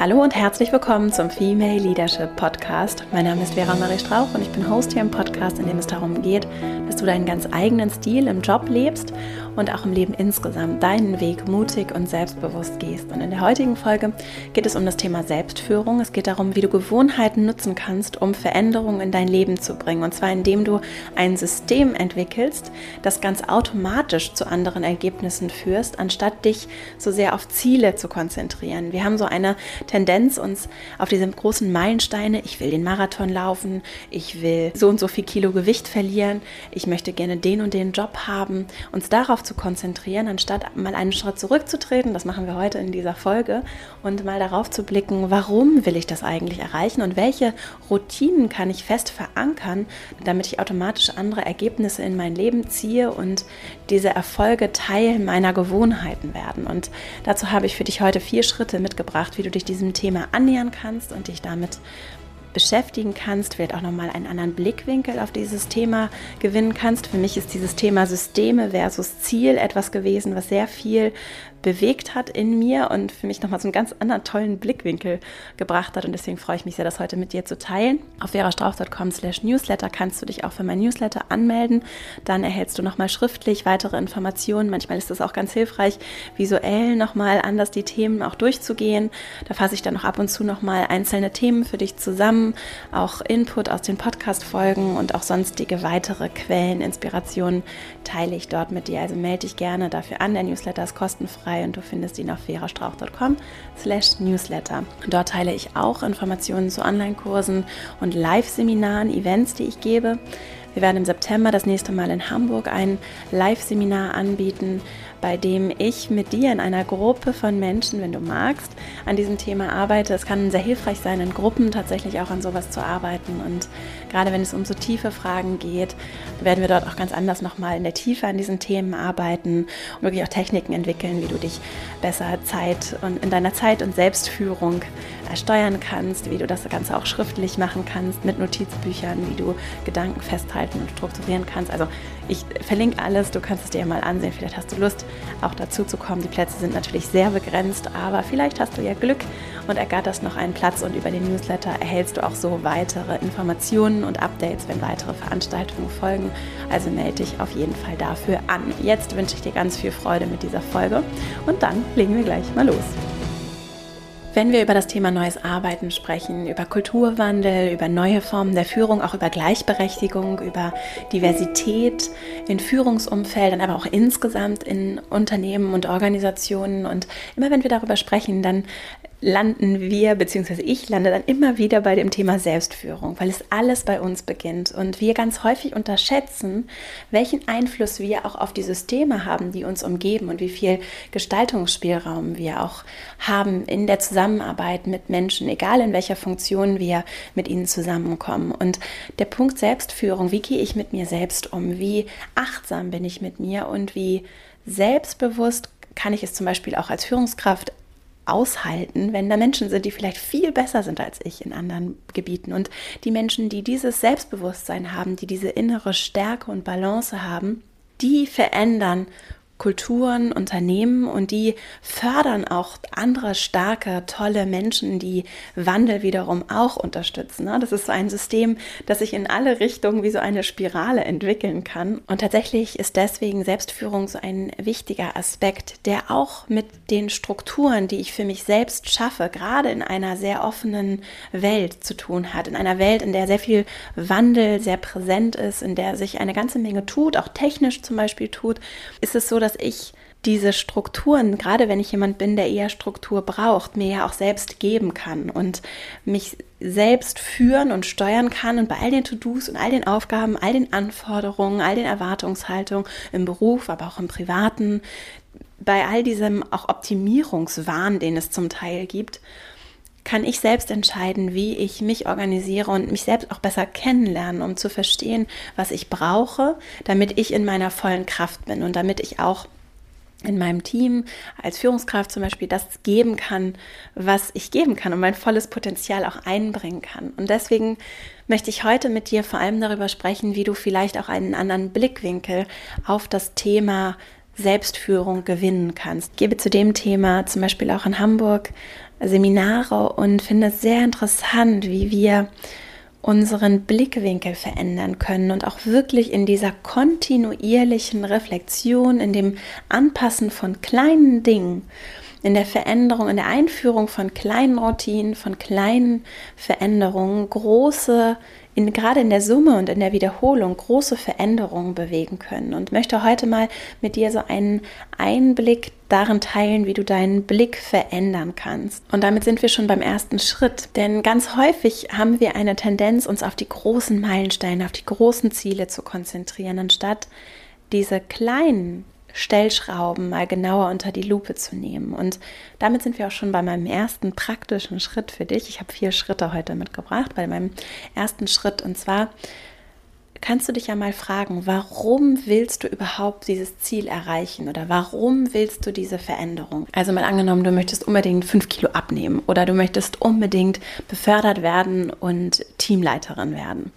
Hallo und herzlich willkommen zum Female Leadership Podcast. Mein Name ist Vera Marie Strauch und ich bin Host hier im Podcast, in dem es darum geht, dass du deinen ganz eigenen Stil im Job lebst und auch im Leben insgesamt deinen Weg mutig und selbstbewusst gehst. Und in der heutigen Folge geht es um das Thema Selbstführung. Es geht darum, wie du Gewohnheiten nutzen kannst, um Veränderungen in dein Leben zu bringen. Und zwar indem du ein System entwickelst, das ganz automatisch zu anderen Ergebnissen führst, anstatt dich so sehr auf Ziele zu konzentrieren. Wir haben so eine Tendenz, uns auf diese großen Meilensteine, ich will den Marathon laufen, ich will so und so viel Kilo Gewicht verlieren, ich möchte gerne den und den Job haben, uns darauf zu konzentrieren, anstatt mal einen Schritt zurückzutreten, das machen wir heute in dieser Folge, und mal darauf zu blicken, warum will ich das eigentlich erreichen und welche Routinen kann ich fest verankern, damit ich automatisch andere Ergebnisse in mein Leben ziehe und diese Erfolge Teil meiner Gewohnheiten werden. Und dazu habe ich für dich heute vier Schritte mitgebracht, wie du dich diesem Thema annähern kannst und dich damit beschäftigen kannst, vielleicht auch nochmal einen anderen Blickwinkel auf dieses Thema gewinnen kannst. Für mich ist dieses Thema Systeme versus Ziel etwas gewesen, was sehr viel bewegt hat in mir und für mich nochmal so einen ganz anderen tollen Blickwinkel gebracht hat. Und deswegen freue ich mich sehr, das heute mit dir zu teilen. Auf verastrauch.com slash newsletter kannst du dich auch für mein Newsletter anmelden. Dann erhältst du nochmal schriftlich weitere Informationen. Manchmal ist es auch ganz hilfreich, visuell nochmal anders die Themen auch durchzugehen. Da fasse ich dann noch ab und zu nochmal einzelne Themen für dich zusammen, auch Input aus den Podcast-Folgen und auch sonstige weitere Quellen, Inspirationen teile ich dort mit dir. Also melde dich gerne dafür an. Der Newsletter ist kostenfrei kostenfrei und du findest ihn auf verastrauch.com slash newsletter. Dort teile ich auch Informationen zu Online-Kursen und Live-Seminaren, Events, die ich gebe. Wir werden im September das nächste Mal in Hamburg ein Live-Seminar anbieten, bei dem ich mit dir in einer Gruppe von Menschen, wenn du magst, an diesem Thema arbeite. Es kann sehr hilfreich sein, in Gruppen tatsächlich auch an sowas zu arbeiten. Und gerade wenn es um so tiefe Fragen geht, werden wir dort auch ganz anders nochmal in der Tiefe an diesen Themen arbeiten und wirklich auch Techniken entwickeln, wie du dich besser Zeit und in deiner Zeit und Selbstführung steuern kannst, wie du das Ganze auch schriftlich machen kannst mit Notizbüchern, wie du Gedanken festhalten und strukturieren kannst. Also ich verlinke alles, du kannst es dir mal ansehen. Vielleicht hast du Lust, auch dazu zu kommen. Die Plätze sind natürlich sehr begrenzt, aber vielleicht hast du ja Glück und ergatterst noch einen Platz und über den Newsletter erhältst du auch so weitere Informationen und Updates, wenn weitere Veranstaltungen folgen. Also melde dich auf jeden Fall dafür an. Jetzt wünsche ich dir ganz viel Freude mit dieser Folge und dann legen wir gleich mal los. Wenn wir über das Thema neues Arbeiten sprechen, über Kulturwandel, über neue Formen der Führung, auch über Gleichberechtigung, über Diversität in Führungsumfeldern, aber auch insgesamt in Unternehmen und Organisationen und immer wenn wir darüber sprechen, dann landen wir, beziehungsweise ich lande dann immer wieder bei dem Thema Selbstführung, weil es alles bei uns beginnt und wir ganz häufig unterschätzen, welchen Einfluss wir auch auf die Systeme haben, die uns umgeben und wie viel Gestaltungsspielraum wir auch haben in der Zusammenarbeit mit Menschen, egal in welcher Funktion wir mit ihnen zusammenkommen. Und der Punkt Selbstführung, wie gehe ich mit mir selbst um, wie achtsam bin ich mit mir und wie selbstbewusst kann ich es zum Beispiel auch als Führungskraft aushalten, wenn da Menschen sind, die vielleicht viel besser sind als ich in anderen Gebieten. Und die Menschen, die dieses Selbstbewusstsein haben, die diese innere Stärke und Balance haben, die verändern Kulturen, Unternehmen und die fördern auch andere starke, tolle Menschen, die Wandel wiederum auch unterstützen. Ne? Das ist so ein System, das sich in alle Richtungen wie so eine Spirale entwickeln kann. Und tatsächlich ist deswegen Selbstführung so ein wichtiger Aspekt, der auch mit den Strukturen, die ich für mich selbst schaffe, gerade in einer sehr offenen Welt zu tun hat. In einer Welt, in der sehr viel Wandel sehr präsent ist, in der sich eine ganze Menge tut, auch technisch zum Beispiel tut, ist es so, dass dass ich diese Strukturen, gerade wenn ich jemand bin, der eher Struktur braucht, mir ja auch selbst geben kann und mich selbst führen und steuern kann und bei all den To-Dos und all den Aufgaben, all den Anforderungen, all den Erwartungshaltungen im Beruf, aber auch im Privaten, bei all diesem auch Optimierungswahn, den es zum Teil gibt, kann ich selbst entscheiden, wie ich mich organisiere und mich selbst auch besser kennenlernen, um zu verstehen, was ich brauche, damit ich in meiner vollen Kraft bin und damit ich auch in meinem Team als Führungskraft zum Beispiel das geben kann, was ich geben kann und mein volles Potenzial auch einbringen kann. Und deswegen möchte ich heute mit dir vor allem darüber sprechen, wie du vielleicht auch einen anderen Blickwinkel auf das Thema Selbstführung gewinnen kannst. Ich gebe zu dem Thema zum Beispiel auch in Hamburg Seminare und finde es sehr interessant, wie wir unseren Blickwinkel verändern können und auch wirklich in dieser kontinuierlichen Reflexion, in dem Anpassen von kleinen Dingen, in der Veränderung, in der Einführung von kleinen Routinen, von kleinen Veränderungen große in, gerade in der Summe und in der Wiederholung große Veränderungen bewegen können. Und möchte heute mal mit dir so einen Einblick darin teilen, wie du deinen Blick verändern kannst. Und damit sind wir schon beim ersten Schritt. Denn ganz häufig haben wir eine Tendenz, uns auf die großen Meilensteine, auf die großen Ziele zu konzentrieren, anstatt diese kleinen Stellschrauben mal genauer unter die Lupe zu nehmen. Und damit sind wir auch schon bei meinem ersten praktischen Schritt für dich. Ich habe vier Schritte heute mitgebracht, bei meinem ersten Schritt. Und zwar kannst du dich ja mal fragen, warum willst du überhaupt dieses Ziel erreichen oder warum willst du diese Veränderung? Also mal angenommen, du möchtest unbedingt fünf Kilo abnehmen oder du möchtest unbedingt befördert werden und Teamleiterin werden.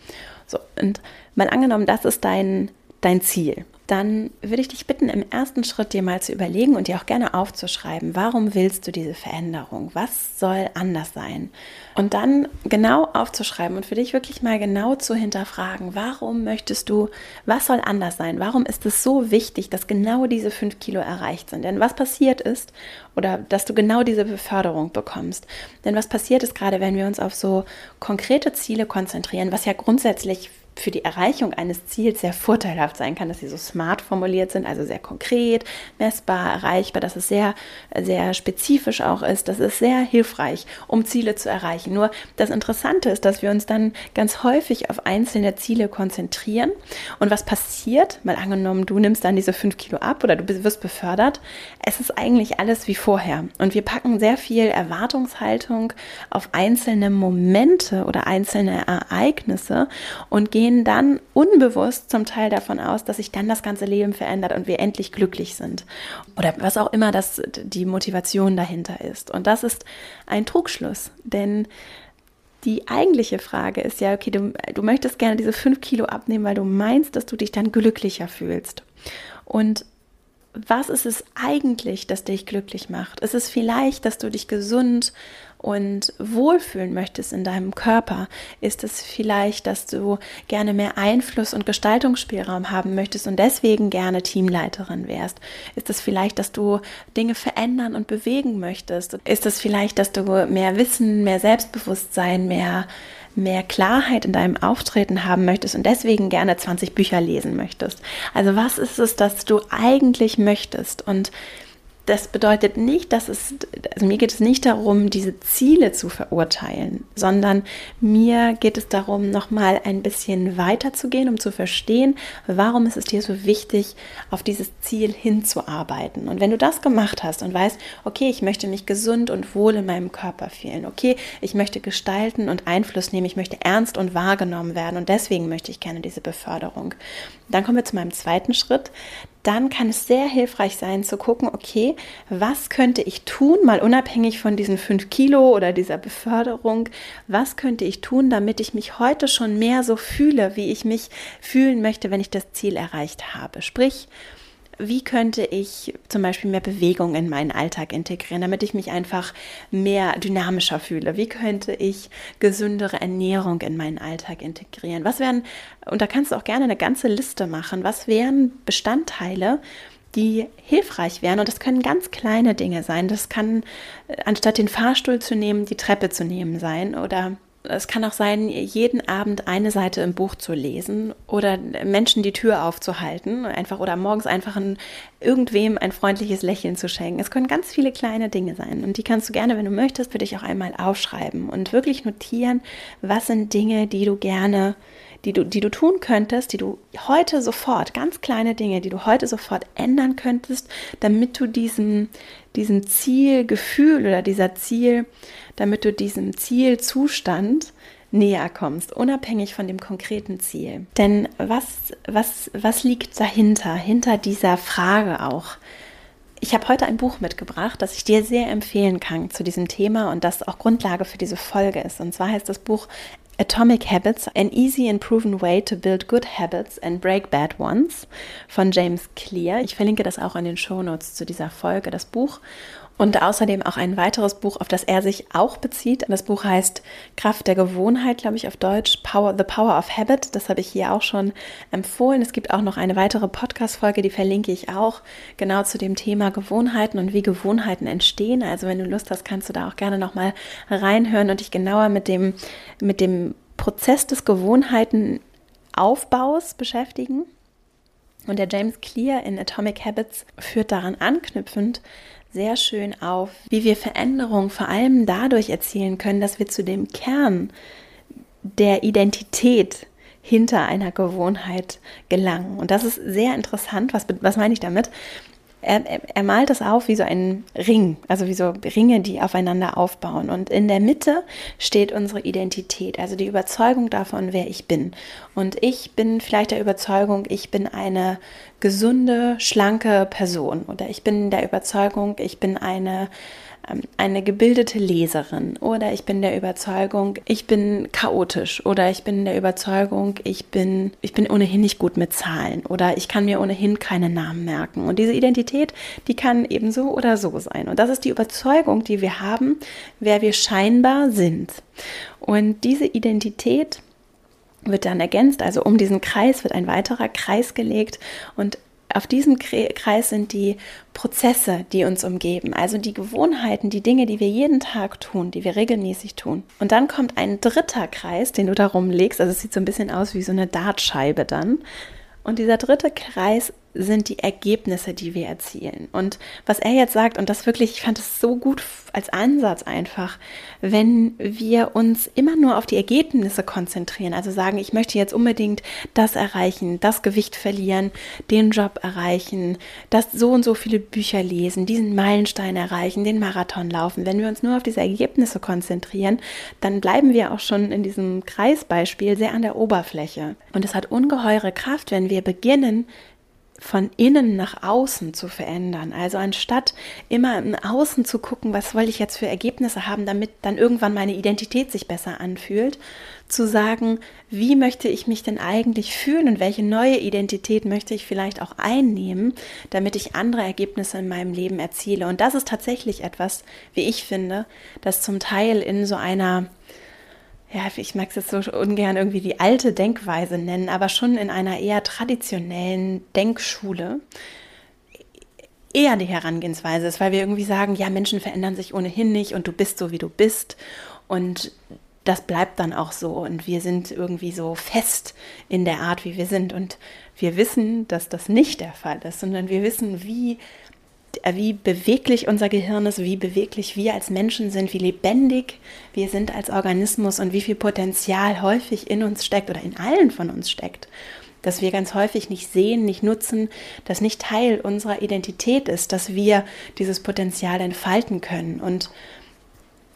So, und mal angenommen, das ist dein, dein Ziel dann würde ich dich bitten, im ersten Schritt dir mal zu überlegen und dir auch gerne aufzuschreiben, warum willst du diese Veränderung? Was soll anders sein? Und dann genau aufzuschreiben und für dich wirklich mal genau zu hinterfragen, warum möchtest du, was soll anders sein? Warum ist es so wichtig, dass genau diese fünf Kilo erreicht sind? Denn was passiert ist, oder dass du genau diese Beförderung bekommst. Denn was passiert ist gerade, wenn wir uns auf so konkrete Ziele konzentrieren, was ja grundsätzlich für die Erreichung eines Ziels sehr vorteilhaft sein kann, dass sie so smart formuliert sind, also sehr konkret, messbar, erreichbar, dass es sehr, sehr spezifisch auch ist. Das ist sehr hilfreich, um Ziele zu erreichen. Nur das Interessante ist, dass wir uns dann ganz häufig auf einzelne Ziele konzentrieren. Und was passiert? Mal angenommen, du nimmst dann diese fünf Kilo ab oder du wirst befördert. Es ist eigentlich alles wie vorher. Und wir packen sehr viel Erwartungshaltung auf einzelne Momente oder einzelne Ereignisse und gehen gehen dann unbewusst zum Teil davon aus, dass sich dann das ganze Leben verändert und wir endlich glücklich sind. Oder was auch immer das die Motivation dahinter ist. Und das ist ein Trugschluss, denn die eigentliche Frage ist ja, okay, du, du möchtest gerne diese fünf Kilo abnehmen, weil du meinst, dass du dich dann glücklicher fühlst. Und was ist es eigentlich, das dich glücklich macht? Ist es vielleicht, dass du dich gesund und wohlfühlen möchtest in deinem Körper? Ist es vielleicht, dass du gerne mehr Einfluss und Gestaltungsspielraum haben möchtest und deswegen gerne Teamleiterin wärst? Ist es vielleicht, dass du Dinge verändern und bewegen möchtest? Ist es vielleicht, dass du mehr Wissen, mehr Selbstbewusstsein, mehr mehr Klarheit in deinem Auftreten haben möchtest und deswegen gerne 20 Bücher lesen möchtest. Also was ist es, dass du eigentlich möchtest? Und das bedeutet nicht, dass es, also mir geht es nicht darum, diese Ziele zu verurteilen, sondern mir geht es darum, nochmal ein bisschen weiter zu gehen, um zu verstehen, warum ist es dir so wichtig, auf dieses Ziel hinzuarbeiten. Und wenn du das gemacht hast und weißt, okay, ich möchte mich gesund und wohl in meinem Körper fühlen, okay, ich möchte gestalten und Einfluss nehmen, ich möchte ernst und wahrgenommen werden und deswegen möchte ich gerne diese Beförderung. Dann kommen wir zu meinem zweiten Schritt dann kann es sehr hilfreich sein zu gucken, okay, was könnte ich tun, mal unabhängig von diesen fünf Kilo oder dieser Beförderung, was könnte ich tun, damit ich mich heute schon mehr so fühle, wie ich mich fühlen möchte, wenn ich das Ziel erreicht habe. Sprich, wie könnte ich zum Beispiel mehr Bewegung in meinen Alltag integrieren, damit ich mich einfach mehr dynamischer fühle? Wie könnte ich gesündere Ernährung in meinen Alltag integrieren? Was wären, und da kannst du auch gerne eine ganze Liste machen, was wären Bestandteile, die hilfreich wären. Und das können ganz kleine Dinge sein. Das kann, äh, anstatt den Fahrstuhl zu nehmen, die Treppe zu nehmen sein oder es kann auch sein, jeden Abend eine Seite im Buch zu lesen oder Menschen die Tür aufzuhalten, einfach oder morgens einfach ein, irgendwem ein freundliches Lächeln zu schenken. Es können ganz viele kleine Dinge sein und die kannst du gerne, wenn du möchtest, für dich auch einmal aufschreiben und wirklich notieren, was sind Dinge, die du gerne die du, die du tun könntest, die du heute sofort, ganz kleine Dinge, die du heute sofort ändern könntest, damit du diesem, diesem Zielgefühl oder dieser Ziel, damit du diesem Zielzustand näher kommst, unabhängig von dem konkreten Ziel. Denn was, was, was liegt dahinter, hinter dieser Frage auch? Ich habe heute ein Buch mitgebracht, das ich dir sehr empfehlen kann zu diesem Thema und das auch Grundlage für diese Folge ist. Und zwar heißt das Buch Atomic Habits, An Easy and Proven Way to Build Good Habits and Break Bad Ones von James Clear. Ich verlinke das auch in den Show Notes zu dieser Folge, das Buch. Und außerdem auch ein weiteres Buch, auf das er sich auch bezieht. Das Buch heißt Kraft der Gewohnheit, glaube ich, auf Deutsch. Power, The Power of Habit. Das habe ich hier auch schon empfohlen. Es gibt auch noch eine weitere Podcast-Folge, die verlinke ich auch genau zu dem Thema Gewohnheiten und wie Gewohnheiten entstehen. Also wenn du Lust hast, kannst du da auch gerne nochmal reinhören und dich genauer mit dem, mit dem Prozess des Gewohnheitenaufbaus beschäftigen. Und der James Clear in Atomic Habits führt daran anknüpfend sehr schön auf, wie wir Veränderungen vor allem dadurch erzielen können, dass wir zu dem Kern der Identität hinter einer Gewohnheit gelangen. Und das ist sehr interessant. Was, was meine ich damit? Er, er, malt das auf wie so ein Ring, also wie so Ringe, die aufeinander aufbauen. Und in der Mitte steht unsere Identität, also die Überzeugung davon, wer ich bin. Und ich bin vielleicht der Überzeugung, ich bin eine gesunde, schlanke Person. Oder ich bin der Überzeugung, ich bin eine eine gebildete Leserin oder ich bin der Überzeugung, ich bin chaotisch oder ich bin der Überzeugung, ich bin, ich bin ohnehin nicht gut mit Zahlen oder ich kann mir ohnehin keine Namen merken. Und diese Identität, die kann eben so oder so sein. Und das ist die Überzeugung, die wir haben, wer wir scheinbar sind. Und diese Identität wird dann ergänzt, also um diesen Kreis wird ein weiterer Kreis gelegt und auf diesem Kreis sind die Prozesse, die uns umgeben, also die Gewohnheiten, die Dinge, die wir jeden Tag tun, die wir regelmäßig tun. Und dann kommt ein dritter Kreis, den du darum legst, also es sieht so ein bisschen aus wie so eine Dartscheibe dann. Und dieser dritte Kreis sind die Ergebnisse, die wir erzielen. Und was er jetzt sagt, und das wirklich, ich fand es so gut als Ansatz einfach, wenn wir uns immer nur auf die Ergebnisse konzentrieren, also sagen, ich möchte jetzt unbedingt das erreichen, das Gewicht verlieren, den Job erreichen, das so und so viele Bücher lesen, diesen Meilenstein erreichen, den Marathon laufen. Wenn wir uns nur auf diese Ergebnisse konzentrieren, dann bleiben wir auch schon in diesem Kreisbeispiel sehr an der Oberfläche. Und es hat ungeheure Kraft, wenn wir beginnen, von innen nach außen zu verändern. Also anstatt immer im Außen zu gucken, was wollte ich jetzt für Ergebnisse haben, damit dann irgendwann meine Identität sich besser anfühlt, zu sagen, wie möchte ich mich denn eigentlich fühlen und welche neue Identität möchte ich vielleicht auch einnehmen, damit ich andere Ergebnisse in meinem Leben erziele. Und das ist tatsächlich etwas, wie ich finde, das zum Teil in so einer ja, ich mag es jetzt so ungern irgendwie die alte Denkweise nennen, aber schon in einer eher traditionellen Denkschule eher die Herangehensweise ist, weil wir irgendwie sagen, ja, Menschen verändern sich ohnehin nicht und du bist so, wie du bist. Und das bleibt dann auch so. Und wir sind irgendwie so fest in der Art, wie wir sind. Und wir wissen, dass das nicht der Fall ist, sondern wir wissen, wie wie beweglich unser Gehirn ist, wie beweglich wir als Menschen sind, wie lebendig wir sind als Organismus und wie viel Potenzial häufig in uns steckt oder in allen von uns steckt, dass wir ganz häufig nicht sehen, nicht nutzen, dass nicht Teil unserer Identität ist, dass wir dieses Potenzial entfalten können. Und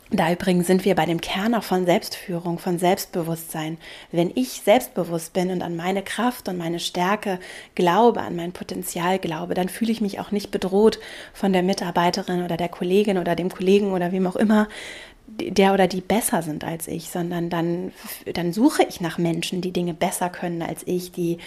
da übrigens sind wir bei dem Kern auch von Selbstführung, von Selbstbewusstsein. Wenn ich selbstbewusst bin und an meine Kraft und meine Stärke glaube, an mein Potenzial glaube, dann fühle ich mich auch nicht bedroht von der Mitarbeiterin oder der Kollegin oder dem Kollegen oder wem auch immer, der oder die besser sind als ich, sondern dann, dann suche ich nach Menschen, die Dinge besser können als ich, die,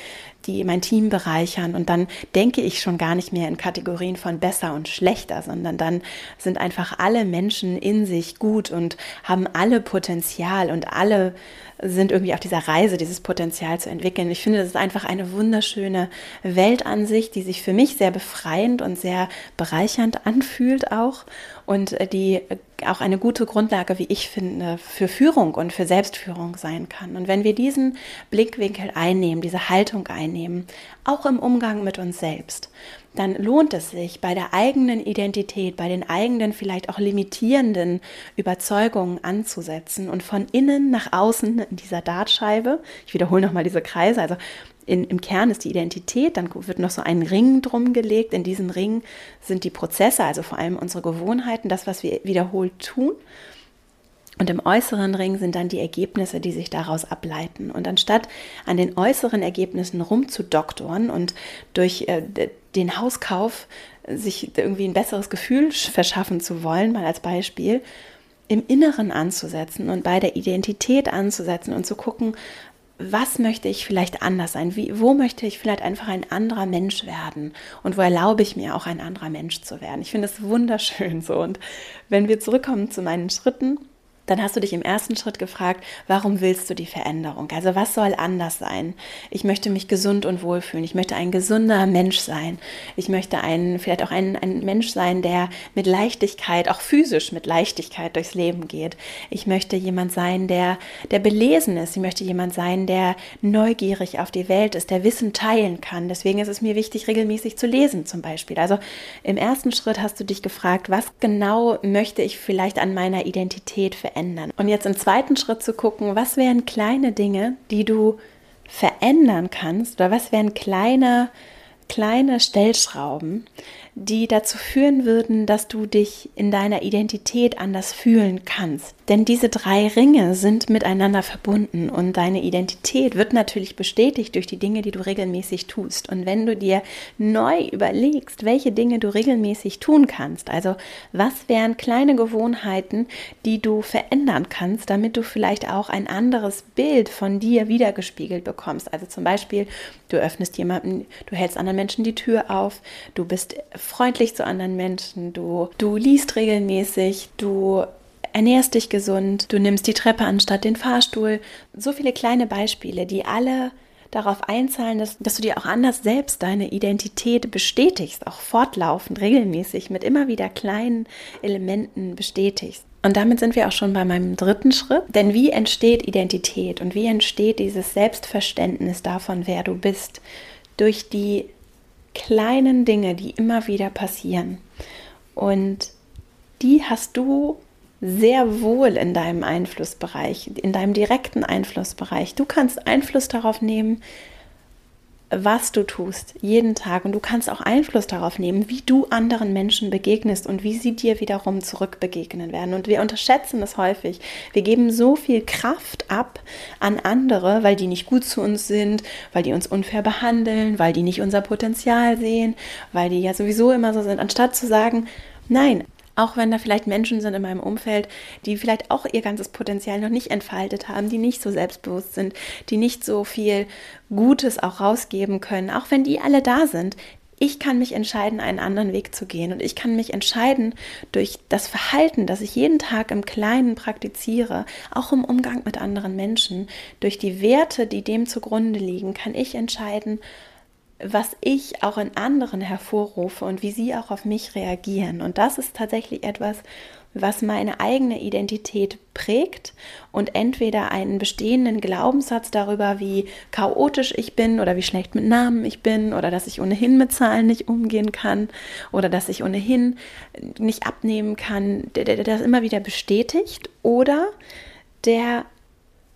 die mein Team bereichern. Und dann denke ich schon gar nicht mehr in Kategorien von besser und schlechter, sondern dann sind einfach alle Menschen in sich gut und haben alle Potenzial und alle sind irgendwie auf dieser Reise, dieses Potenzial zu entwickeln. Ich finde, das ist einfach eine wunderschöne Weltansicht, die sich für mich sehr befreiend und sehr bereichernd anfühlt auch und äh, die auch eine gute Grundlage, wie ich finde, für Führung und für Selbstführung sein kann. Und wenn wir diesen Blickwinkel einnehmen, diese Haltung einnehmen, auch im Umgang mit uns selbst, dann lohnt es sich bei der eigenen Identität, bei den eigenen vielleicht auch limitierenden Überzeugungen anzusetzen und von innen nach außen in dieser Dartscheibe, ich wiederhole nochmal diese Kreise, also in, im Kern ist die Identität, dann wird noch so ein Ring drum gelegt. In diesem Ring sind die Prozesse, also vor allem unsere Gewohnheiten, das, was wir wiederholt tun. Und im äußeren Ring sind dann die Ergebnisse, die sich daraus ableiten. Und anstatt an den äußeren Ergebnissen rumzudoktoren und durch äh, den Hauskauf sich irgendwie ein besseres Gefühl verschaffen zu wollen, mal als Beispiel, im Inneren anzusetzen und bei der Identität anzusetzen und zu gucken, was möchte ich vielleicht anders sein? Wie, wo möchte ich vielleicht einfach ein anderer Mensch werden? Und wo erlaube ich mir auch ein anderer Mensch zu werden? Ich finde es wunderschön so. Und wenn wir zurückkommen zu meinen Schritten, dann hast du dich im ersten Schritt gefragt, warum willst du die Veränderung? Also was soll anders sein? Ich möchte mich gesund und wohl fühlen. Ich möchte ein gesunder Mensch sein. Ich möchte ein, vielleicht auch ein, ein Mensch sein, der mit Leichtigkeit, auch physisch mit Leichtigkeit durchs Leben geht. Ich möchte jemand sein, der, der belesen ist. Ich möchte jemand sein, der neugierig auf die Welt ist, der Wissen teilen kann. Deswegen ist es mir wichtig, regelmäßig zu lesen zum Beispiel. Also im ersten Schritt hast du dich gefragt, was genau möchte ich vielleicht an meiner Identität verändern? Verändern. Und jetzt im zweiten Schritt zu gucken, was wären kleine Dinge, die du verändern kannst oder was wären kleine, kleine Stellschrauben, die dazu führen würden, dass du dich in deiner Identität anders fühlen kannst. Denn diese drei Ringe sind miteinander verbunden und deine Identität wird natürlich bestätigt durch die Dinge, die du regelmäßig tust. Und wenn du dir neu überlegst, welche Dinge du regelmäßig tun kannst, also was wären kleine Gewohnheiten, die du verändern kannst, damit du vielleicht auch ein anderes Bild von dir wiedergespiegelt bekommst. Also zum Beispiel, du öffnest jemanden, du hältst anderen Menschen die Tür auf, du bist freundlich zu anderen Menschen, du, du liest regelmäßig, du ernährst dich gesund, du nimmst die Treppe anstatt den Fahrstuhl. So viele kleine Beispiele, die alle darauf einzahlen, dass, dass du dir auch anders selbst deine Identität bestätigst, auch fortlaufend, regelmäßig, mit immer wieder kleinen Elementen bestätigst. Und damit sind wir auch schon bei meinem dritten Schritt. Denn wie entsteht Identität und wie entsteht dieses Selbstverständnis davon, wer du bist? Durch die kleinen Dinge, die immer wieder passieren. Und die hast du sehr wohl in deinem Einflussbereich, in deinem direkten Einflussbereich. Du kannst Einfluss darauf nehmen, was du tust, jeden Tag. Und du kannst auch Einfluss darauf nehmen, wie du anderen Menschen begegnest und wie sie dir wiederum zurückbegegnen werden. Und wir unterschätzen es häufig. Wir geben so viel Kraft ab an andere, weil die nicht gut zu uns sind, weil die uns unfair behandeln, weil die nicht unser Potenzial sehen, weil die ja sowieso immer so sind, anstatt zu sagen, Nein, auch wenn da vielleicht Menschen sind in meinem Umfeld, die vielleicht auch ihr ganzes Potenzial noch nicht entfaltet haben, die nicht so selbstbewusst sind, die nicht so viel Gutes auch rausgeben können, auch wenn die alle da sind. Ich kann mich entscheiden, einen anderen Weg zu gehen und ich kann mich entscheiden durch das Verhalten, das ich jeden Tag im Kleinen praktiziere, auch im Umgang mit anderen Menschen, durch die Werte, die dem zugrunde liegen, kann ich entscheiden, was ich auch in anderen hervorrufe und wie sie auch auf mich reagieren. Und das ist tatsächlich etwas, was meine eigene Identität prägt und entweder einen bestehenden Glaubenssatz darüber, wie chaotisch ich bin oder wie schlecht mit Namen ich bin oder dass ich ohnehin mit Zahlen nicht umgehen kann oder dass ich ohnehin nicht abnehmen kann, der, der, das immer wieder bestätigt oder der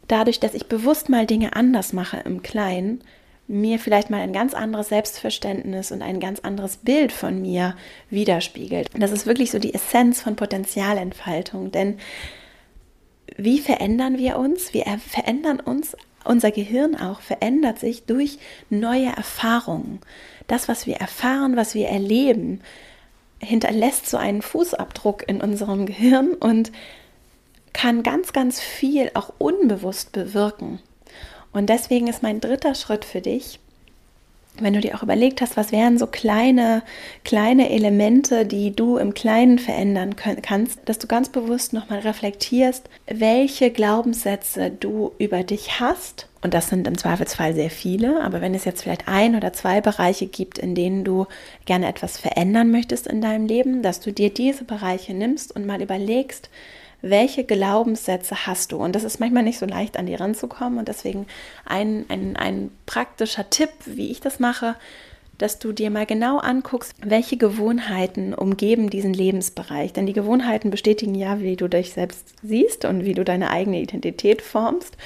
dadurch, dass ich bewusst mal Dinge anders mache im Kleinen, mir vielleicht mal ein ganz anderes Selbstverständnis und ein ganz anderes Bild von mir widerspiegelt. das ist wirklich so die Essenz von Potenzialentfaltung, denn wie verändern wir uns? Wir verändern uns, unser Gehirn auch verändert sich durch neue Erfahrungen. Das, was wir erfahren, was wir erleben, hinterlässt so einen Fußabdruck in unserem Gehirn und kann ganz, ganz viel auch unbewusst bewirken. Und deswegen ist mein dritter Schritt für dich, wenn du dir auch überlegt hast, was wären so kleine, kleine Elemente, die du im Kleinen verändern kannst, dass du ganz bewusst nochmal reflektierst, welche Glaubenssätze du über dich hast. Und das sind im Zweifelsfall sehr viele, aber wenn es jetzt vielleicht ein oder zwei Bereiche gibt, in denen du gerne etwas verändern möchtest in deinem Leben, dass du dir diese Bereiche nimmst und mal überlegst, welche Glaubenssätze hast du? Und das ist manchmal nicht so leicht, an die ranzukommen. Und deswegen ein, ein, ein praktischer Tipp, wie ich das mache, dass du dir mal genau anguckst, welche Gewohnheiten umgeben diesen Lebensbereich. Denn die Gewohnheiten bestätigen ja, wie du dich selbst siehst und wie du deine eigene Identität formst.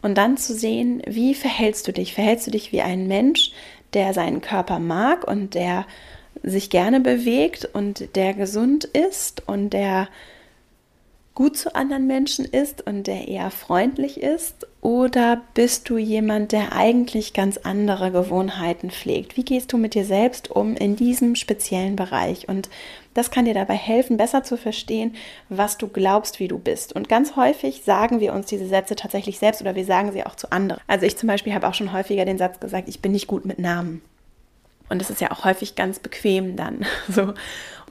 Und dann zu sehen, wie verhältst du dich? Verhältst du dich wie ein Mensch, der seinen Körper mag und der sich gerne bewegt und der gesund ist und der gut zu anderen Menschen ist und der eher freundlich ist? Oder bist du jemand, der eigentlich ganz andere Gewohnheiten pflegt? Wie gehst du mit dir selbst um in diesem speziellen Bereich? Und Das kann dir dabei helfen, besser zu verstehen, was du glaubst, wie du bist. Und ganz häufig sagen wir uns diese Sätze tatsächlich selbst oder wir sagen sie auch zu anderen. Also ich zum Beispiel habe auch schon häufiger den Satz gesagt, ich bin nicht gut mit Namen. Und das ist ja auch häufig ganz bequem dann. So.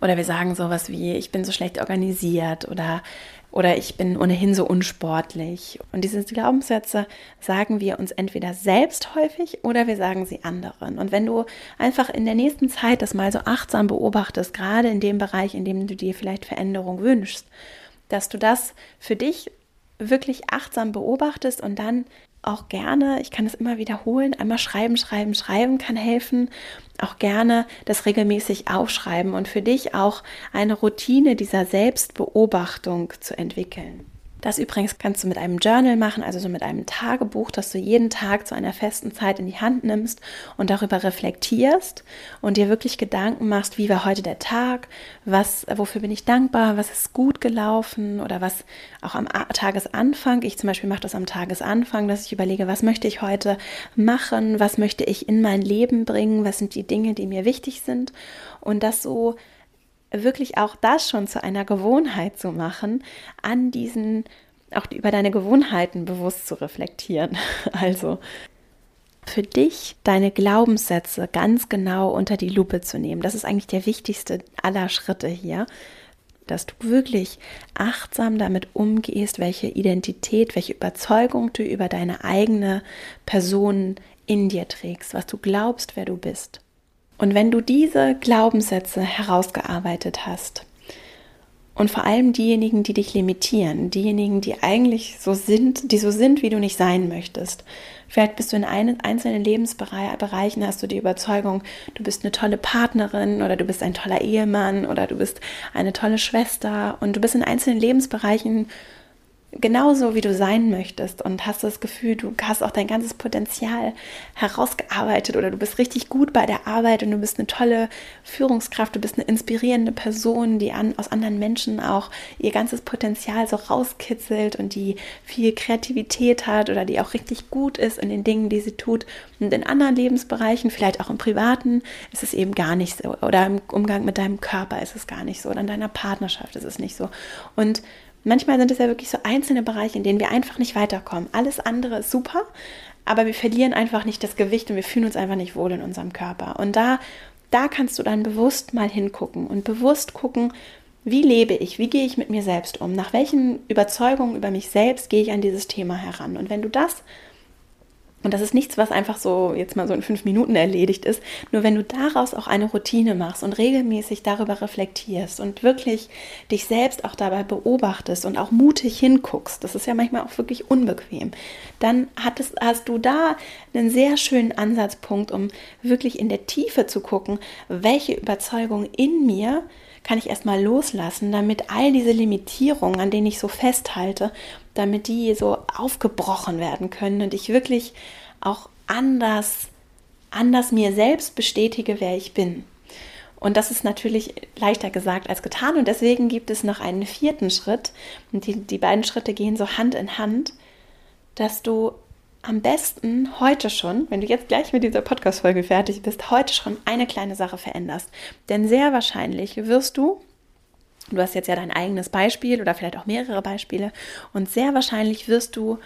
Oder wir sagen sowas wie, ich bin so schlecht organisiert oder oder ich bin ohnehin so unsportlich. Und diese Glaubenssätze sagen wir uns entweder selbst häufig oder wir sagen sie anderen. Und wenn du einfach in der nächsten Zeit das mal so achtsam beobachtest, gerade in dem Bereich, in dem du dir vielleicht Veränderung wünschst, dass du das für dich wirklich achtsam beobachtest und dann auch gerne, ich kann es immer wiederholen, einmal schreiben, schreiben, schreiben kann helfen. Auch gerne das regelmäßig aufschreiben und für dich auch eine Routine dieser Selbstbeobachtung zu entwickeln. Das übrigens kannst du mit einem Journal machen, also so mit einem Tagebuch, das du jeden Tag zu einer festen Zeit in die Hand nimmst und darüber reflektierst und dir wirklich Gedanken machst, wie war heute der Tag, was, wofür bin ich dankbar, was ist gut gelaufen oder was auch am Tagesanfang. Ich zum Beispiel mache das am Tagesanfang, dass ich überlege, was möchte ich heute machen, was möchte ich in mein Leben bringen, was sind die Dinge, die mir wichtig sind und das so wirklich auch das schon zu einer Gewohnheit zu machen, an diesen, auch über deine Gewohnheiten bewusst zu reflektieren. Also für dich deine Glaubenssätze ganz genau unter die Lupe zu nehmen. Das ist eigentlich der wichtigste aller Schritte hier, dass du wirklich achtsam damit umgehst, welche Identität, welche Überzeugung du über deine eigene Person in dir trägst, was du glaubst, wer du bist. Und wenn du diese Glaubenssätze herausgearbeitet hast, und vor allem diejenigen, die dich limitieren, diejenigen, die eigentlich so sind, die so sind, wie du nicht sein möchtest. Vielleicht bist du in einen, einzelnen Lebensbereichen, hast du die Überzeugung, du bist eine tolle Partnerin oder du bist ein toller Ehemann oder du bist eine tolle Schwester und du bist in einzelnen Lebensbereichen genauso, wie du sein möchtest und hast das Gefühl, du hast auch dein ganzes Potenzial herausgearbeitet oder du bist richtig gut bei der Arbeit und du bist eine tolle Führungskraft, du bist eine inspirierende Person, die an, aus anderen Menschen auch ihr ganzes Potenzial so rauskitzelt und die viel Kreativität hat oder die auch richtig gut ist in den Dingen, die sie tut. Und in anderen Lebensbereichen, vielleicht auch im Privaten, ist es eben gar nicht so. Oder im Umgang mit deinem Körper ist es gar nicht so. Oder in deiner Partnerschaft ist es nicht so. Und Manchmal sind es ja wirklich so einzelne Bereiche, in denen wir einfach nicht weiterkommen. Alles andere ist super, aber wir verlieren einfach nicht das Gewicht und wir fühlen uns einfach nicht wohl in unserem Körper. Und da, da kannst du dann bewusst mal hingucken und bewusst gucken, wie lebe ich, wie gehe ich mit mir selbst um, nach welchen Überzeugungen über mich selbst gehe ich an dieses Thema heran. Und wenn du das und das ist nichts, was einfach so jetzt mal so in fünf Minuten erledigt ist. Nur wenn du daraus auch eine Routine machst und regelmäßig darüber reflektierst und wirklich dich selbst auch dabei beobachtest und auch mutig hinguckst, das ist ja manchmal auch wirklich unbequem, dann hattest, hast du da einen sehr schönen Ansatzpunkt, um wirklich in der Tiefe zu gucken, welche Überzeugung in mir kann ich erstmal loslassen, damit all diese Limitierungen, an denen ich so festhalte, damit die so aufgebrochen werden können und ich wirklich auch anders, anders mir selbst bestätige, wer ich bin. Und das ist natürlich leichter gesagt als getan. Und deswegen gibt es noch einen vierten Schritt. Und die, die beiden Schritte gehen so Hand in Hand, dass du am besten heute schon, wenn du jetzt gleich mit dieser Podcast-Folge fertig bist, heute schon eine kleine Sache veränderst. Denn sehr wahrscheinlich wirst du, du hast jetzt ja dein eigenes Beispiel oder vielleicht auch mehrere Beispiele, und sehr wahrscheinlich wirst du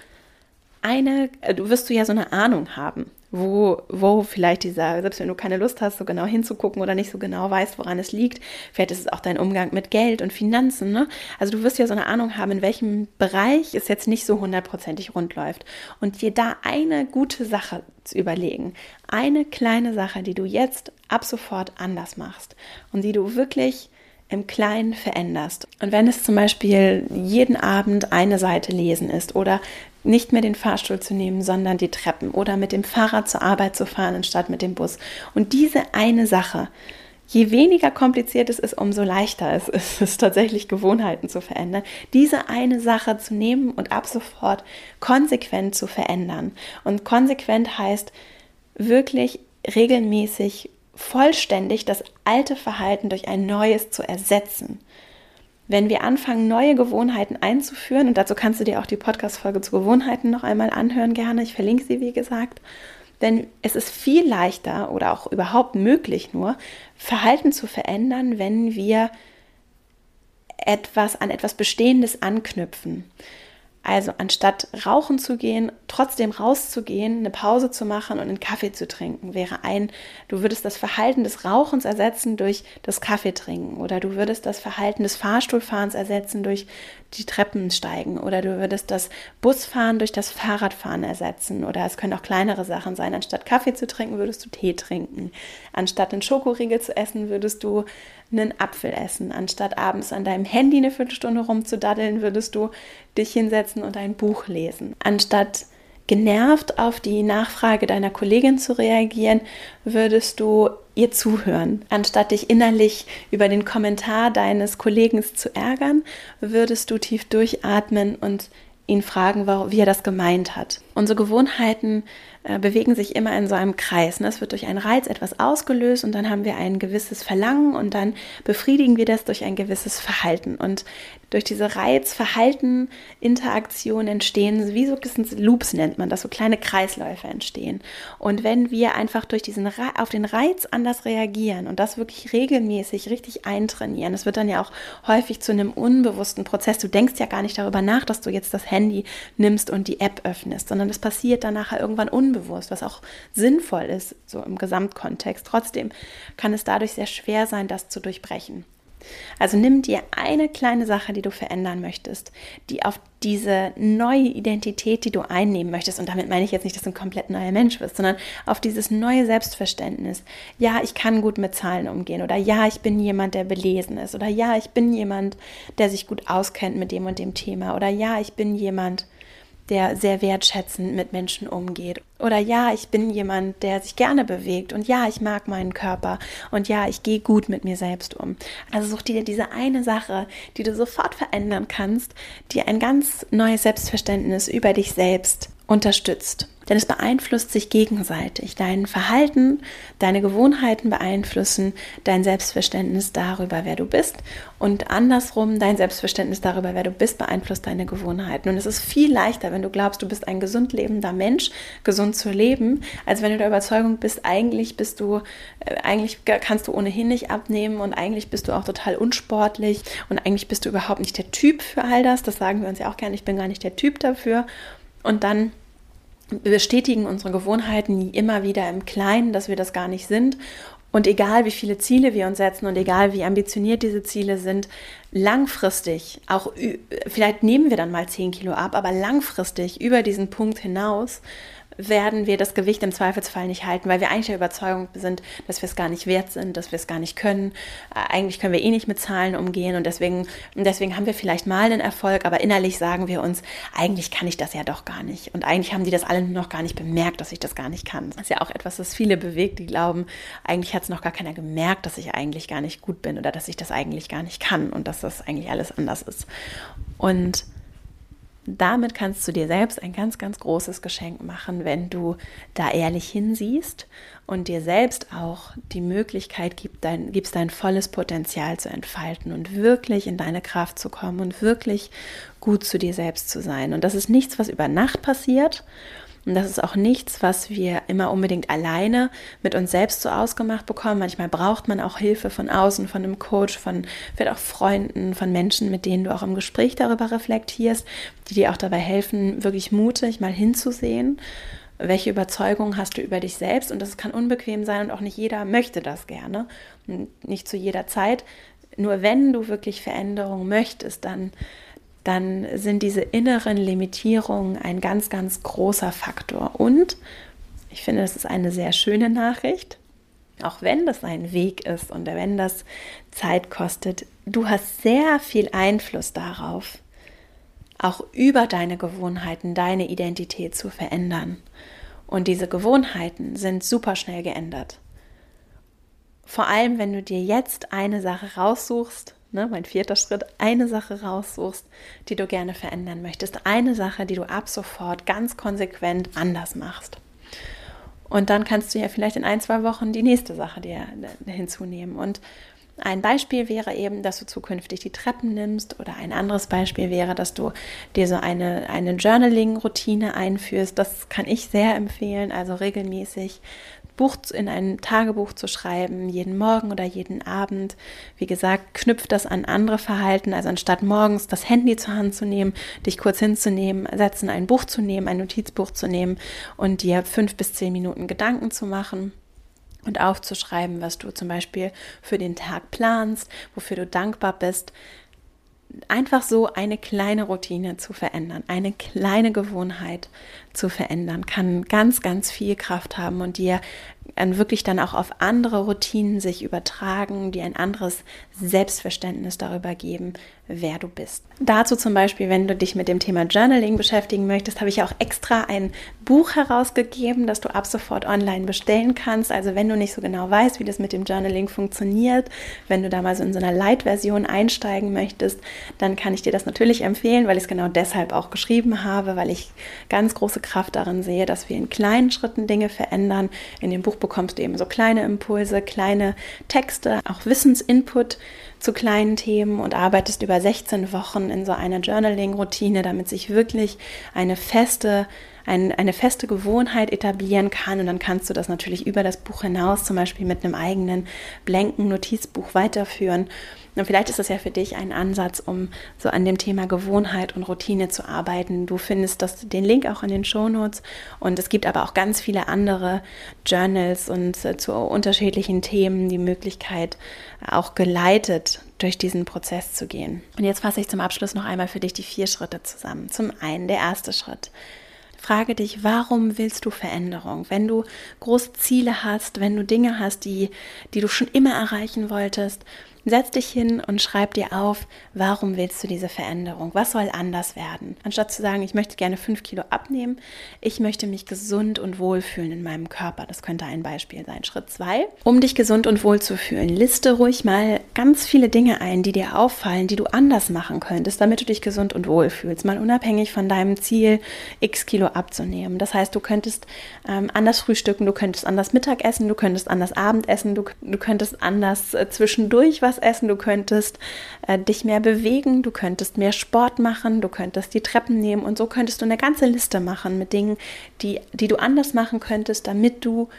eine, äh, du wirst du ja so eine Ahnung haben, wo, wo vielleicht dieser, selbst wenn du keine Lust hast, so genau hinzugucken oder nicht so genau weißt, woran es liegt, vielleicht ist es auch dein Umgang mit Geld und Finanzen. Ne? Also du wirst ja so eine Ahnung haben, in welchem Bereich es jetzt nicht so hundertprozentig rund läuft. Und dir da eine gute Sache zu überlegen, eine kleine Sache, die du jetzt ab sofort anders machst und die du wirklich im Kleinen veränderst. Und wenn es zum Beispiel jeden Abend eine Seite lesen ist oder nicht mehr den Fahrstuhl zu nehmen, sondern die Treppen oder mit dem Fahrrad zur Arbeit zu fahren anstatt mit dem Bus. Und diese eine Sache, je weniger kompliziert es ist, umso leichter es ist es tatsächlich Gewohnheiten zu verändern. Diese eine Sache zu nehmen und ab sofort konsequent zu verändern. Und konsequent heißt wirklich regelmäßig vollständig das alte Verhalten durch ein neues zu ersetzen wenn wir anfangen, neue Gewohnheiten einzuführen, und dazu kannst du dir auch die Podcast-Folge zu Gewohnheiten noch einmal anhören, gerne, ich verlinke sie, wie gesagt, denn es ist viel leichter oder auch überhaupt möglich nur, Verhalten zu verändern, wenn wir etwas an etwas Bestehendes anknüpfen. Also anstatt rauchen zu gehen, trotzdem rauszugehen, eine Pause zu machen und einen Kaffee zu trinken, wäre ein, du würdest das Verhalten des Rauchens ersetzen durch das Kaffee trinken oder du würdest das Verhalten des Fahrstuhlfahrens ersetzen durch die Treppen steigen oder du würdest das Busfahren durch das Fahrradfahren ersetzen oder es können auch kleinere Sachen sein. Anstatt Kaffee zu trinken, würdest du Tee trinken. Anstatt einen Schokoriegel zu essen, würdest du einen Apfel essen. Anstatt abends an deinem Handy eine Viertelstunde rumzudaddeln, würdest du dich hinsetzen und ein Buch lesen. Anstatt genervt auf die Nachfrage deiner Kollegin zu reagieren, würdest du ihr zuhören. Anstatt dich innerlich über den Kommentar deines Kollegen zu ärgern, würdest du tief durchatmen und ihn fragen, wie er das gemeint hat. Unsere Gewohnheiten äh, bewegen sich immer in so einem Kreis. Ne? Es wird durch einen Reiz etwas ausgelöst und dann haben wir ein gewisses Verlangen und dann befriedigen wir das durch ein gewisses Verhalten. Und durch diese Reiz-Verhalten-Interaktion entstehen, wie so Loops nennt man das, so kleine Kreisläufe entstehen. Und wenn wir einfach durch diesen auf den Reiz anders reagieren und das wirklich regelmäßig richtig eintrainieren, das wird dann ja auch häufig zu einem unbewussten Prozess. Du denkst ja gar nicht darüber nach, dass du jetzt das Handy nimmst und die App öffnest, sondern das passiert dann nachher irgendwann unbewusst, was auch sinnvoll ist, so im Gesamtkontext. Trotzdem kann es dadurch sehr schwer sein, das zu durchbrechen. Also nimm dir eine kleine Sache, die du verändern möchtest, die auf diese neue Identität, die du einnehmen möchtest, und damit meine ich jetzt nicht, dass du ein komplett neuer Mensch bist, sondern auf dieses neue Selbstverständnis. Ja, ich kann gut mit Zahlen umgehen oder ja, ich bin jemand, der belesen ist oder ja, ich bin jemand, der sich gut auskennt mit dem und dem Thema oder ja, ich bin jemand, der sehr wertschätzend mit Menschen umgeht. Oder ja, ich bin jemand, der sich gerne bewegt. Und ja, ich mag meinen Körper. Und ja, ich gehe gut mit mir selbst um. Also such dir diese eine Sache, die du sofort verändern kannst, die ein ganz neues Selbstverständnis über dich selbst unterstützt. Denn es beeinflusst sich gegenseitig. Dein Verhalten, deine Gewohnheiten beeinflussen dein Selbstverständnis darüber, wer du bist. Und andersrum, dein Selbstverständnis darüber, wer du bist, beeinflusst deine Gewohnheiten. Und es ist viel leichter, wenn du glaubst, du bist ein gesund lebender Mensch, gesund zu leben, als wenn du der Überzeugung bist, eigentlich bist du, äh, eigentlich kannst du ohnehin nicht abnehmen und eigentlich bist du auch total unsportlich und eigentlich bist du überhaupt nicht der Typ für all das. Das sagen wir uns ja auch gerne, ich bin gar nicht der Typ dafür. Und dann bestätigen unsere Gewohnheiten immer wieder im Kleinen, dass wir das gar nicht sind. Und egal wie viele Ziele wir uns setzen und egal wie ambitioniert diese Ziele sind, langfristig, auch vielleicht nehmen wir dann mal 10 Kilo ab, aber langfristig über diesen Punkt hinaus werden wir das Gewicht im Zweifelsfall nicht halten, weil wir eigentlich der Überzeugung sind, dass wir es gar nicht wert sind, dass wir es gar nicht können. Äh, eigentlich können wir eh nicht mit Zahlen umgehen und deswegen, deswegen haben wir vielleicht mal einen Erfolg, aber innerlich sagen wir uns, eigentlich kann ich das ja doch gar nicht. Und eigentlich haben die das alle noch gar nicht bemerkt, dass ich das gar nicht kann. Das ist ja auch etwas, das viele bewegt, die glauben, eigentlich hat es noch gar keiner gemerkt, dass ich eigentlich gar nicht gut bin oder dass ich das eigentlich gar nicht kann und dass das eigentlich alles anders ist. Und damit kannst du dir selbst ein ganz, ganz großes Geschenk machen, wenn du da ehrlich hinsiehst und dir selbst auch die Möglichkeit gibst, dein, gibst, dein volles Potenzial zu entfalten und wirklich in deine Kraft zu kommen und wirklich gut zu dir selbst zu sein. Und das ist nichts, was über Nacht passiert, und das ist auch nichts, was wir immer unbedingt alleine mit uns selbst so ausgemacht bekommen. Manchmal braucht man auch Hilfe von außen, von einem Coach, von vielleicht auch Freunden, von Menschen, mit denen du auch im Gespräch darüber reflektierst, die dir auch dabei helfen, wirklich mutig mal hinzusehen. Welche Überzeugungen hast du über dich selbst? Und das kann unbequem sein und auch nicht jeder möchte das gerne. Nicht zu jeder Zeit. Nur wenn du wirklich Veränderung möchtest, dann dann sind diese inneren Limitierungen ein ganz, ganz großer Faktor. Und ich finde, das ist eine sehr schöne Nachricht, auch wenn das ein Weg ist und wenn das Zeit kostet. Du hast sehr viel Einfluss darauf, auch über deine Gewohnheiten, deine Identität zu verändern. Und diese Gewohnheiten sind super schnell geändert. Vor allem, wenn du dir jetzt eine Sache raussuchst, ne, mein vierter Schritt, eine Sache raussuchst, die du gerne verändern möchtest. Eine Sache, die du ab sofort ganz konsequent anders machst. Und dann kannst du ja vielleicht in ein, zwei Wochen die nächste Sache dir hinzunehmen. Und Ein Beispiel wäre eben, dass du zukünftig die Treppen nimmst oder ein anderes Beispiel wäre, dass du dir so eine, eine Journaling-Routine einführst. Das kann ich sehr empfehlen, also regelmäßig Buch in ein Tagebuch zu schreiben, jeden Morgen oder jeden Abend. Wie gesagt, knüpft das an andere Verhalten, also anstatt morgens das Handy zur Hand zu nehmen, dich kurz hinzunehmen, setzen, ein Buch zu nehmen, ein Notizbuch zu nehmen und dir fünf bis zehn Minuten Gedanken zu machen und aufzuschreiben, was du zum Beispiel für den Tag planst, wofür du dankbar bist. Einfach so eine kleine Routine zu verändern, eine kleine Gewohnheit zu verändern, kann ganz, ganz viel Kraft haben und dir wirklich dann auch auf andere Routinen sich übertragen, die ein anderes Selbstverständnis darüber geben, wer du bist. Dazu zum Beispiel, wenn du dich mit dem Thema Journaling beschäftigen möchtest, habe ich auch extra ein Buch herausgegeben, das du ab sofort online bestellen kannst. Also wenn du nicht so genau weißt, wie das mit dem Journaling funktioniert, wenn du da mal so in so einer Light-Version einsteigen möchtest, dann kann ich dir das natürlich empfehlen, weil ich es genau deshalb auch geschrieben habe, weil ich ganz große Kraft darin sehe, dass wir in kleinen Schritten Dinge verändern. In dem Buch bekommst du eben so kleine Impulse, kleine Texte, auch Wissensinput zu kleinen Themen und arbeitest über 16 Wochen in so einer Journaling-Routine, damit sich wirklich eine feste ein, eine feste Gewohnheit etablieren kann. Und dann kannst du das natürlich über das Buch hinaus, zum Beispiel mit einem eigenen blanken Notizbuch weiterführen. Und vielleicht ist das ja für dich ein Ansatz, um so an dem Thema Gewohnheit und Routine zu arbeiten. Du findest das, den Link auch in den Shownotes. Und es gibt aber auch ganz viele andere Journals und äh, zu unterschiedlichen Themen die Möglichkeit, auch geleitet durch diesen Prozess zu gehen. Und jetzt fasse ich zum Abschluss noch einmal für dich die vier Schritte zusammen. Zum einen der erste Schritt. Frage dich, warum willst du Veränderung? Wenn du große Ziele hast, wenn du Dinge hast, die, die du schon immer erreichen wolltest, Setz dich hin und schreib dir auf, warum willst du diese Veränderung? Was soll anders werden? Anstatt zu sagen, ich möchte gerne fünf Kilo abnehmen, ich möchte mich gesund und wohl fühlen in meinem Körper. Das könnte ein Beispiel sein. Schritt zwei, um dich gesund und wohl zu fühlen, liste ruhig mal ganz viele Dinge ein, die dir auffallen, die du anders machen könntest, damit du dich gesund und wohl fühlst. Mal unabhängig von deinem Ziel, x Kilo abzunehmen. Das heißt, du könntest ähm, anders frühstücken, du könntest anders Mittag essen, du könntest anders Abend essen, du, du könntest anders äh, zwischendurch was was essen, du könntest äh, dich mehr bewegen, du könntest mehr Sport machen, du könntest die Treppen nehmen und so könntest du eine ganze Liste machen mit Dingen, die, die du anders machen könntest, damit du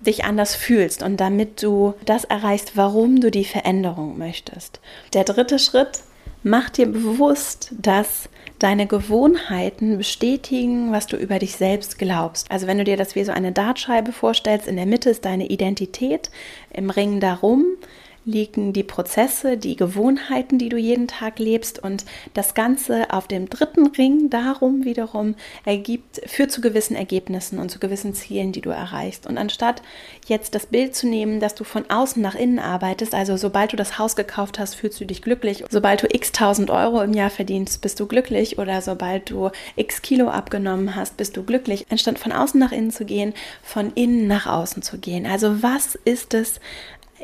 dich anders fühlst und damit du das erreichst, warum du die Veränderung möchtest. Der dritte Schritt, mach dir bewusst, dass deine Gewohnheiten bestätigen, was du über dich selbst glaubst. Also wenn du dir das wie so eine Dartscheibe vorstellst, in der Mitte ist deine Identität, im Ring darum liegen die Prozesse, die Gewohnheiten, die du jeden Tag lebst und das Ganze auf dem dritten Ring darum wiederum ergibt, führt zu gewissen Ergebnissen und zu gewissen Zielen, die du erreichst. Und anstatt jetzt das Bild zu nehmen, dass du von außen nach innen arbeitest, also sobald du das Haus gekauft hast, fühlst du dich glücklich, sobald du x tausend Euro im Jahr verdienst, bist du glücklich oder sobald du x Kilo abgenommen hast, bist du glücklich, anstatt von außen nach innen zu gehen, von innen nach außen zu gehen. Also was ist es,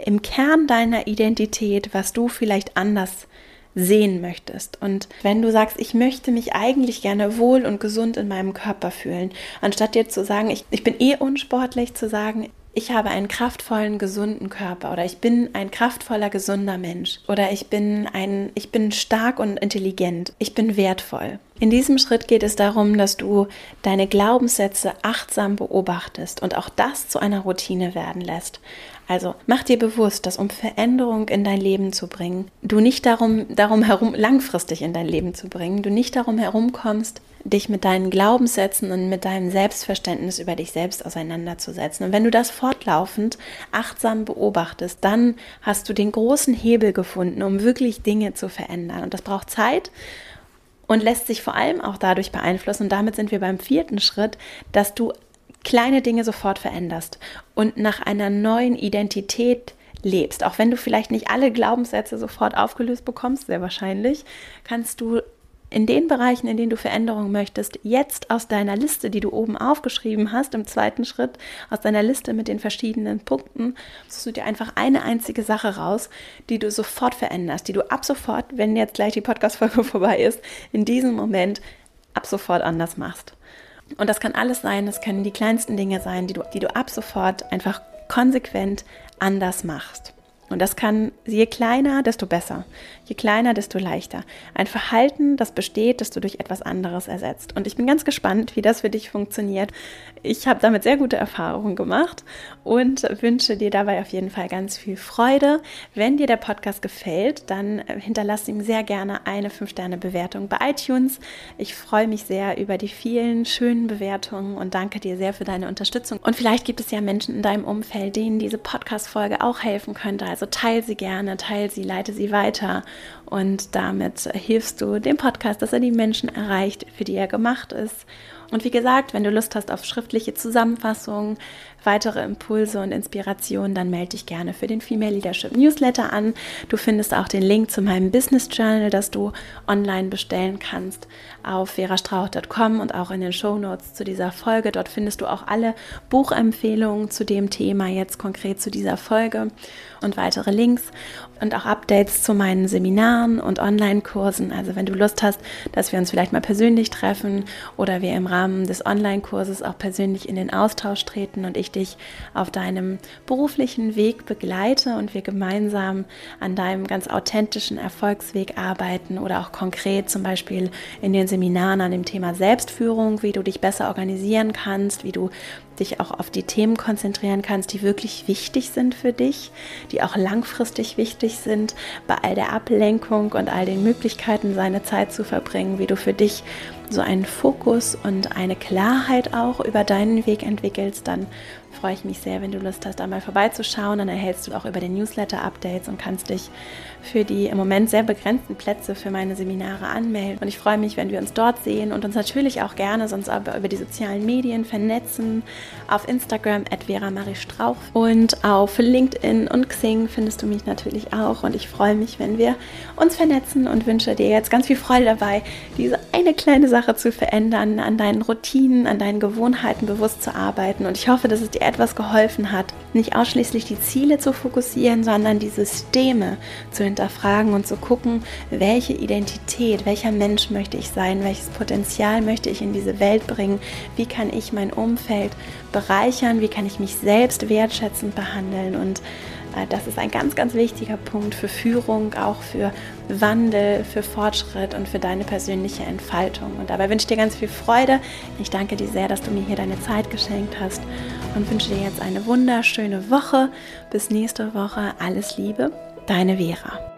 im Kern deiner Identität, was du vielleicht anders sehen möchtest. Und wenn du sagst, ich möchte mich eigentlich gerne wohl und gesund in meinem Körper fühlen, anstatt dir zu sagen, ich, ich bin eh unsportlich, zu sagen, ich habe einen kraftvollen, gesunden Körper oder ich bin ein kraftvoller, gesunder Mensch oder ich bin ein, ich bin stark und intelligent, ich bin wertvoll. In diesem Schritt geht es darum, dass du deine Glaubenssätze achtsam beobachtest und auch das zu einer Routine werden lässt. Also mach dir bewusst, dass um Veränderung in dein Leben zu bringen, du nicht darum, darum herum, langfristig in dein Leben zu bringen, du nicht darum herumkommst, dich mit deinen Glaubenssätzen und mit deinem Selbstverständnis über dich selbst auseinanderzusetzen. Und wenn du das fortlaufend achtsam beobachtest, dann hast du den großen Hebel gefunden, um wirklich Dinge zu verändern. Und das braucht Zeit und lässt sich vor allem auch dadurch beeinflussen. Und damit sind wir beim vierten Schritt, dass du kleine Dinge sofort veränderst und nach einer neuen Identität lebst. Auch wenn du vielleicht nicht alle Glaubenssätze sofort aufgelöst bekommst, sehr wahrscheinlich, kannst du in den Bereichen, in denen du Veränderungen möchtest, jetzt aus deiner Liste, die du oben aufgeschrieben hast, im zweiten Schritt, aus deiner Liste mit den verschiedenen Punkten, suchst du dir einfach eine einzige Sache raus, die du sofort veränderst, die du ab sofort, wenn jetzt gleich die Podcast-Folge vorbei ist, in diesem Moment ab sofort anders machst. Und das kann alles sein, das können die kleinsten Dinge sein, die du, die du ab sofort einfach konsequent anders machst. Und das kann, je kleiner, desto besser. Je kleiner, desto leichter. Ein Verhalten, das besteht, das du durch etwas anderes ersetzt. Und ich bin ganz gespannt, wie das für dich funktioniert. Ich habe damit sehr gute Erfahrungen gemacht und wünsche dir dabei auf jeden Fall ganz viel Freude. Wenn dir der Podcast gefällt, dann hinterlass ihm sehr gerne eine 5-Sterne-Bewertung bei iTunes. Ich freue mich sehr über die vielen schönen Bewertungen und danke dir sehr für deine Unterstützung. Und vielleicht gibt es ja Menschen in deinem Umfeld, denen diese Podcast-Folge auch helfen könnte. Also teile sie gerne, teile sie, leite sie weiter und damit hilfst du dem Podcast, dass er die Menschen erreicht, für die er gemacht ist. Und wie gesagt, wenn du Lust hast auf schriftliche Zusammenfassungen, weitere Impulse und Inspirationen, dann melde dich gerne für den Female Leadership Newsletter an. Du findest auch den Link zu meinem Business Journal, das du online bestellen kannst auf verastrauch.com und auch in den Show Notes zu dieser Folge. Dort findest du auch alle Buchempfehlungen zu dem Thema jetzt konkret zu dieser Folge und weitere Links und auch Updates zu meinen Seminaren und Online-Kursen. Also wenn du Lust hast, dass wir uns vielleicht mal persönlich treffen oder wir im Rahmen des Online-Kurses auch persönlich in den Austausch treten und ich dich auf deinem beruflichen Weg begleite und wir gemeinsam an deinem ganz authentischen Erfolgsweg arbeiten oder auch konkret zum Beispiel in den Seminaren an dem Thema Selbstführung, wie du dich besser organisieren kannst, wie du dich auch auf die Themen konzentrieren kannst, die wirklich wichtig sind für dich, die auch langfristig wichtig sind, bei all der Ablenkung und all den Möglichkeiten, seine Zeit zu verbringen, wie du für dich so einen Fokus und eine Klarheit auch über deinen Weg entwickelst, dann freue ich mich sehr, wenn du Lust hast, einmal vorbeizuschauen. Dann erhältst du auch über den Newsletter Updates und kannst dich für die im Moment sehr begrenzten Plätze für meine Seminare anmelden. Und ich freue mich, wenn wir uns dort sehen und uns natürlich auch gerne sonst aber über die sozialen Medien vernetzen. Auf Instagram at Vera und auf LinkedIn und Xing findest du mich natürlich auch. Und ich freue mich, wenn wir uns vernetzen und wünsche dir jetzt ganz viel Freude dabei, diese eine kleine Sache zu verändern, an deinen Routinen, an deinen Gewohnheiten bewusst zu arbeiten. Und ich hoffe, dass es dir etwas geholfen hat, nicht ausschließlich die Ziele zu fokussieren, sondern die Systeme zu hinterfragen und zu gucken, welche Identität, welcher Mensch möchte ich sein, welches Potenzial möchte ich in diese Welt bringen, wie kann ich mein Umfeld bereichern, wie kann ich mich selbst wertschätzend behandeln und äh, das ist ein ganz, ganz wichtiger Punkt für Führung, auch für Wandel, für Fortschritt und für deine persönliche Entfaltung. Und dabei wünsche ich dir ganz viel Freude. Ich danke dir sehr, dass du mir hier deine Zeit geschenkt hast und wünsche dir jetzt eine wunderschöne Woche. Bis nächste Woche. Alles Liebe, deine Vera.